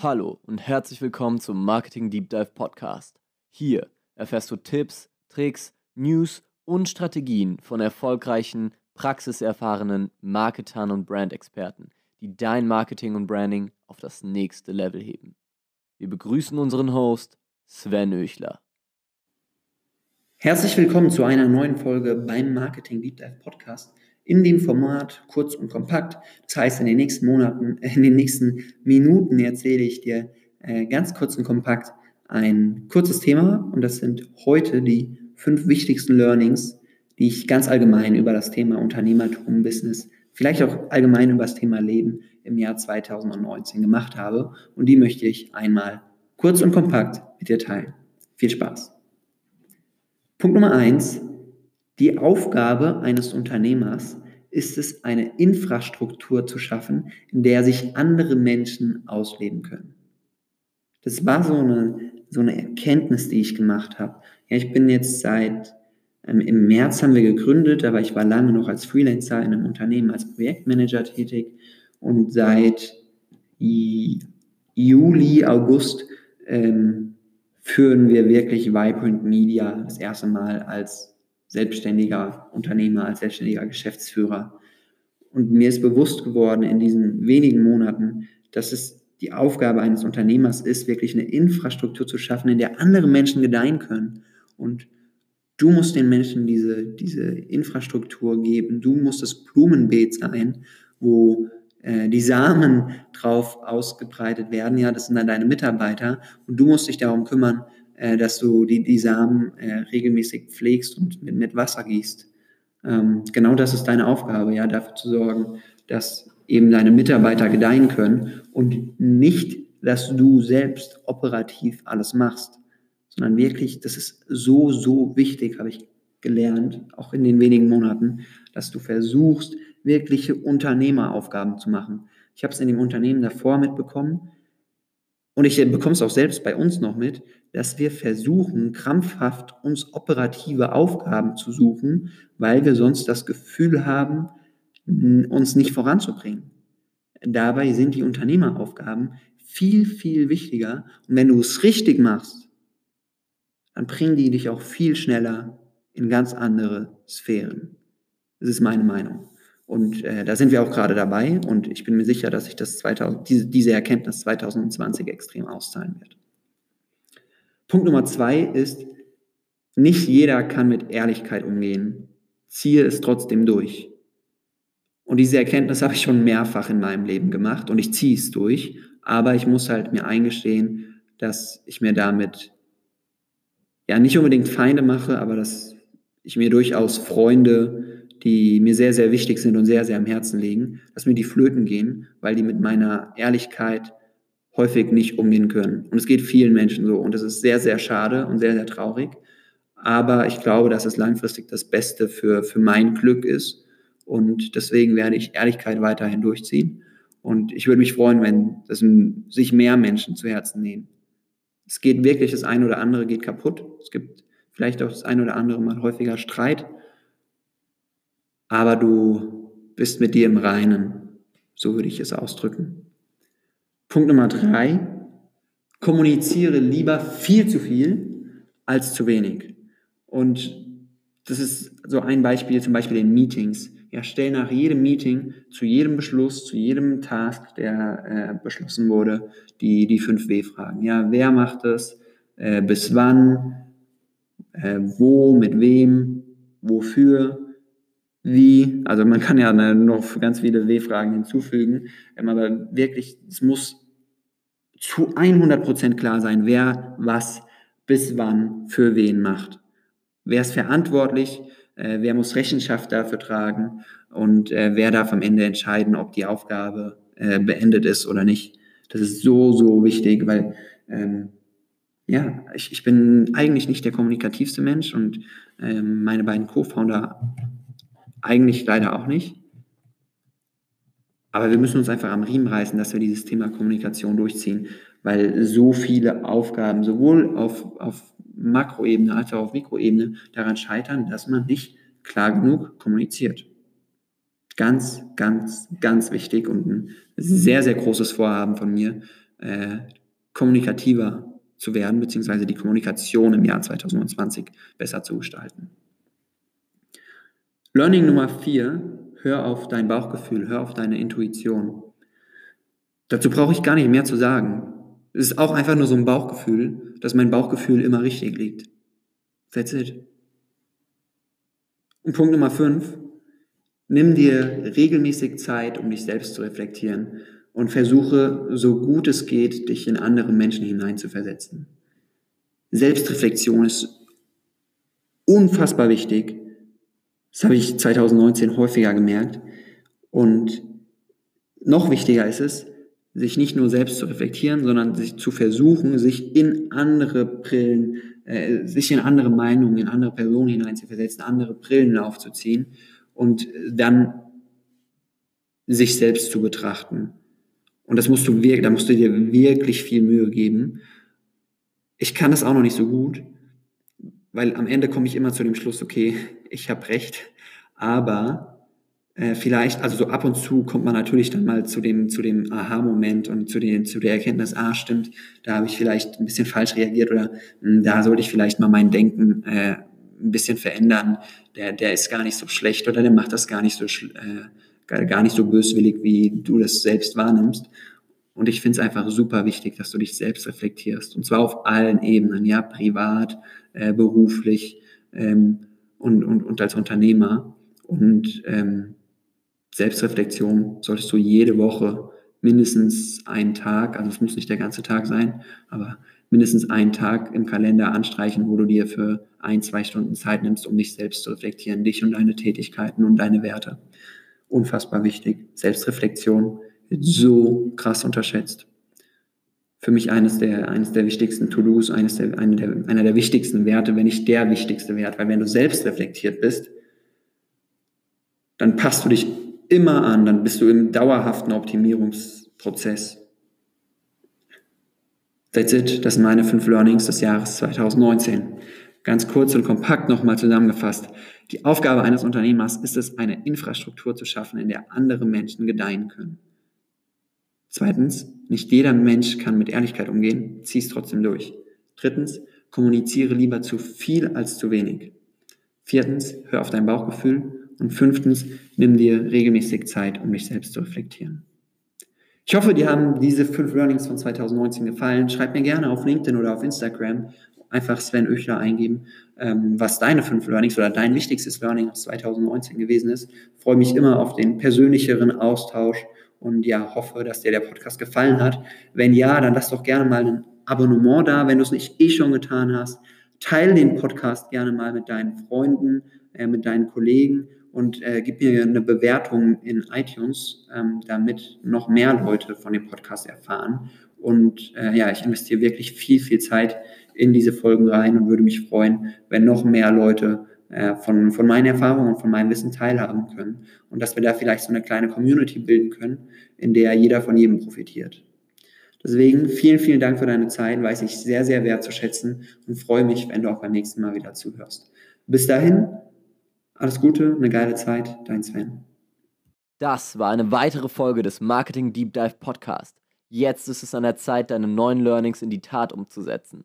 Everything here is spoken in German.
Hallo und herzlich willkommen zum Marketing Deep Dive Podcast. Hier erfährst du Tipps, Tricks, News und Strategien von erfolgreichen, praxiserfahrenen Marketern und Brandexperten, die dein Marketing und Branding auf das nächste Level heben. Wir begrüßen unseren Host Sven Öchler. Herzlich willkommen zu einer neuen Folge beim Marketing Deep Dive Podcast in dem Format kurz und kompakt. Das heißt, in den nächsten Monaten, äh, in den nächsten Minuten erzähle ich dir äh, ganz kurz und kompakt ein kurzes Thema und das sind heute die fünf wichtigsten Learnings, die ich ganz allgemein über das Thema Unternehmertum, Business, vielleicht auch allgemein über das Thema Leben im Jahr 2019 gemacht habe und die möchte ich einmal kurz und kompakt mit dir teilen. Viel Spaß. Punkt Nummer eins, die Aufgabe eines Unternehmers ist es, eine Infrastruktur zu schaffen, in der sich andere Menschen ausleben können. Das war so eine, so eine Erkenntnis, die ich gemacht habe. Ja, ich bin jetzt seit, ähm, im März haben wir gegründet, aber ich war lange noch als Freelancer in einem Unternehmen als Projektmanager tätig und seit Juli, August ähm, führen wir wirklich Vibrant Media das erste Mal als selbstständiger Unternehmer, als selbstständiger Geschäftsführer. Und mir ist bewusst geworden in diesen wenigen Monaten, dass es die Aufgabe eines Unternehmers ist, wirklich eine Infrastruktur zu schaffen, in der andere Menschen gedeihen können. Und du musst den Menschen diese, diese Infrastruktur geben. Du musst das Blumenbeet sein, wo äh, die Samen drauf ausgebreitet werden. Ja, das sind dann deine Mitarbeiter. Und du musst dich darum kümmern, äh, dass du die, die Samen äh, regelmäßig pflegst und mit, mit Wasser gießt. Ähm, genau das ist deine Aufgabe, ja, dafür zu sorgen, dass eben deine Mitarbeiter gedeihen können und nicht, dass du selbst operativ alles machst, sondern wirklich, das ist so, so wichtig, habe ich gelernt, auch in den wenigen Monaten, dass du versuchst, wirkliche Unternehmeraufgaben zu machen. Ich habe es in dem Unternehmen davor mitbekommen, und ich bekomme es auch selbst bei uns noch mit, dass wir versuchen, krampfhaft uns operative Aufgaben zu suchen, weil wir sonst das Gefühl haben, uns nicht voranzubringen. Dabei sind die Unternehmeraufgaben viel, viel wichtiger. Und wenn du es richtig machst, dann bringen die dich auch viel schneller in ganz andere Sphären. Das ist meine Meinung. Und äh, da sind wir auch gerade dabei und ich bin mir sicher, dass sich das 2000, diese, diese Erkenntnis 2020 extrem auszahlen wird. Punkt Nummer zwei ist, nicht jeder kann mit Ehrlichkeit umgehen. Ziehe es trotzdem durch. Und diese Erkenntnis habe ich schon mehrfach in meinem Leben gemacht und ich ziehe es durch, aber ich muss halt mir eingestehen, dass ich mir damit ja nicht unbedingt Feinde mache, aber dass ich mir durchaus Freunde die mir sehr, sehr wichtig sind und sehr, sehr am Herzen liegen, dass mir die flöten gehen, weil die mit meiner Ehrlichkeit häufig nicht umgehen können. Und es geht vielen Menschen so. Und es ist sehr, sehr schade und sehr, sehr traurig. Aber ich glaube, dass es langfristig das Beste für, für mein Glück ist. Und deswegen werde ich Ehrlichkeit weiterhin durchziehen. Und ich würde mich freuen, wenn das sich mehr Menschen zu Herzen nehmen. Es geht wirklich, das eine oder andere geht kaputt. Es gibt vielleicht auch das eine oder andere mal häufiger Streit aber du bist mit dir im Reinen. So würde ich es ausdrücken. Punkt Nummer drei. Kommuniziere lieber viel zu viel als zu wenig. Und das ist so ein Beispiel, zum Beispiel in Meetings. Ja, stell nach jedem Meeting, zu jedem Beschluss, zu jedem Task, der äh, beschlossen wurde, die, die 5W-Fragen. Ja, wer macht das? Äh, bis wann? Äh, wo? Mit wem? Wofür? wie, also man kann ja noch ganz viele W-Fragen hinzufügen, aber wirklich, es muss zu 100% klar sein, wer was bis wann für wen macht. Wer ist verantwortlich, äh, wer muss Rechenschaft dafür tragen und äh, wer darf am Ende entscheiden, ob die Aufgabe äh, beendet ist oder nicht. Das ist so, so wichtig, weil ähm, ja, ich, ich bin eigentlich nicht der kommunikativste Mensch und ähm, meine beiden Co-Founder eigentlich leider auch nicht. Aber wir müssen uns einfach am Riemen reißen, dass wir dieses Thema Kommunikation durchziehen, weil so viele Aufgaben sowohl auf, auf Makroebene als auch auf Mikroebene daran scheitern, dass man nicht klar genug kommuniziert. Ganz, ganz, ganz wichtig und ein sehr, sehr großes Vorhaben von mir, äh, kommunikativer zu werden, beziehungsweise die Kommunikation im Jahr 2020 besser zu gestalten. Learning Nummer vier, hör auf dein Bauchgefühl, hör auf deine Intuition. Dazu brauche ich gar nicht mehr zu sagen. Es ist auch einfach nur so ein Bauchgefühl, dass mein Bauchgefühl immer richtig liegt. That's it. Und Punkt Nummer fünf, nimm dir regelmäßig Zeit, um dich selbst zu reflektieren und versuche, so gut es geht, dich in andere Menschen hineinzuversetzen. Selbstreflexion ist unfassbar wichtig. Das habe ich 2019 häufiger gemerkt. Und noch wichtiger ist es, sich nicht nur selbst zu reflektieren, sondern sich zu versuchen, sich in andere Brillen, äh, sich in andere Meinungen, in andere Personen hineinzuversetzen, andere Brillen aufzuziehen und dann sich selbst zu betrachten. Und das musst du wirklich, da musst du dir wirklich viel Mühe geben. Ich kann das auch noch nicht so gut, weil am Ende komme ich immer zu dem Schluss, okay, ich habe recht, aber äh, vielleicht, also so ab und zu kommt man natürlich dann mal zu dem, zu dem Aha-Moment und zu, den, zu der Erkenntnis, ah, stimmt, da habe ich vielleicht ein bisschen falsch reagiert oder mh, hm, da sollte ich vielleicht mal mein Denken äh, ein bisschen verändern. Der, der ist gar nicht so schlecht oder der macht das gar nicht so, äh, gar nicht so böswillig, wie du das selbst wahrnimmst. Und ich finde es einfach super wichtig, dass du dich selbst reflektierst. Und zwar auf allen Ebenen, ja, privat, äh, beruflich ähm, und, und, und als Unternehmer. Und ähm, Selbstreflexion solltest du jede Woche mindestens einen Tag, also es muss nicht der ganze Tag sein, aber mindestens einen Tag im Kalender anstreichen, wo du dir für ein, zwei Stunden Zeit nimmst, um dich selbst zu reflektieren, dich und deine Tätigkeiten und deine Werte. Unfassbar wichtig. Selbstreflexion wird so krass unterschätzt. Für mich eines der, eines der wichtigsten To-Dos, eines der, eine der, einer der wichtigsten Werte, wenn nicht der wichtigste Wert, weil wenn du selbst reflektiert bist, dann passt du dich immer an, dann bist du im dauerhaften Optimierungsprozess. That's it, das sind meine fünf Learnings des Jahres 2019. Ganz kurz und kompakt nochmal zusammengefasst. Die Aufgabe eines Unternehmers ist es, eine Infrastruktur zu schaffen, in der andere Menschen gedeihen können. Zweitens, nicht jeder Mensch kann mit Ehrlichkeit umgehen, zieh es trotzdem durch. Drittens, kommuniziere lieber zu viel als zu wenig. Viertens, hör auf dein Bauchgefühl und fünftens, nimm dir regelmäßig Zeit, um dich selbst zu reflektieren. Ich hoffe, dir haben diese fünf Learnings von 2019 gefallen. Schreib mir gerne auf LinkedIn oder auf Instagram einfach Sven Öchler eingeben, ähm, was deine fünf Learnings oder dein wichtigstes Learning aus 2019 gewesen ist. Freue mich immer auf den persönlicheren Austausch und ja, hoffe, dass dir der Podcast gefallen hat. Wenn ja, dann lass doch gerne mal ein Abonnement da, wenn du es nicht eh schon getan hast. Teil den Podcast gerne mal mit deinen Freunden, äh, mit deinen Kollegen und äh, gib mir eine Bewertung in iTunes, ähm, damit noch mehr Leute von dem Podcast erfahren. Und äh, ja, ich investiere wirklich viel, viel Zeit in diese Folgen rein und würde mich freuen, wenn noch mehr Leute äh, von, von meinen Erfahrungen und von meinem Wissen teilhaben können und dass wir da vielleicht so eine kleine Community bilden können, in der jeder von jedem profitiert. Deswegen vielen, vielen Dank für deine Zeit, weiß ich sehr, sehr wertzuschätzen und freue mich, wenn du auch beim nächsten Mal wieder zuhörst. Bis dahin, alles Gute, eine geile Zeit, dein Sven. Das war eine weitere Folge des Marketing Deep Dive Podcast. Jetzt ist es an der Zeit, deine neuen Learnings in die Tat umzusetzen.